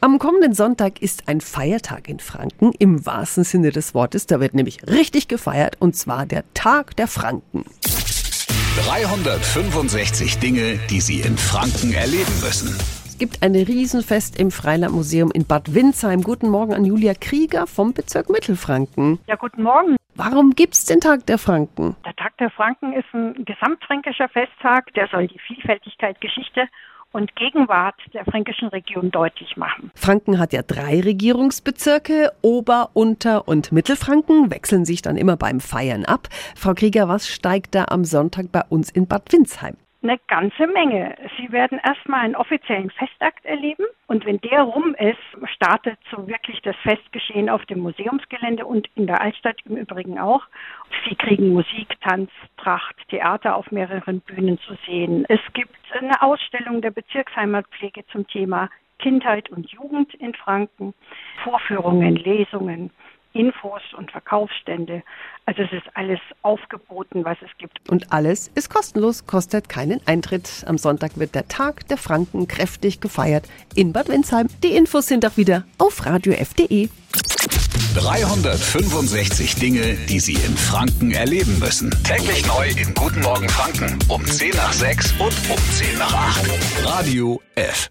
Am kommenden Sonntag ist ein Feiertag in Franken, im wahrsten Sinne des Wortes. Da wird nämlich richtig gefeiert, und zwar der Tag der Franken. 365 Dinge, die Sie in Franken erleben müssen. Es gibt ein Riesenfest im Freilandmuseum in Bad Windsheim. Guten Morgen an Julia Krieger vom Bezirk Mittelfranken. Ja, guten Morgen. Warum gibt's den Tag der Franken? Der Tag der Franken ist ein gesamtfränkischer Festtag, der soll die Vielfältigkeit, Geschichte und Gegenwart der fränkischen Region deutlich machen. Franken hat ja drei Regierungsbezirke. Ober-, Unter- und Mittelfranken wechseln sich dann immer beim Feiern ab. Frau Krieger, was steigt da am Sonntag bei uns in Bad Windsheim? Eine ganze Menge. Sie werden erstmal einen offiziellen Festakt erleben und wenn der rum ist, startet so wirklich das Festgeschehen auf dem Museumsgelände und in der Altstadt im Übrigen auch. Sie kriegen Musik, Tanz, Tracht, Theater auf mehreren Bühnen zu sehen. Es gibt eine Ausstellung der Bezirksheimatpflege zum Thema Kindheit und Jugend in Franken, Vorführungen, Lesungen. Infos und Verkaufsstände. Also es ist alles aufgeboten, was es gibt. Und alles ist kostenlos, kostet keinen Eintritt. Am Sonntag wird der Tag der Franken kräftig gefeiert in Bad Windsheim. Die Infos sind auch wieder auf radiof.de. 365 Dinge, die Sie in Franken erleben müssen. Täglich neu in Guten Morgen Franken um 10 nach 6 und um 10 nach 8. Radio F.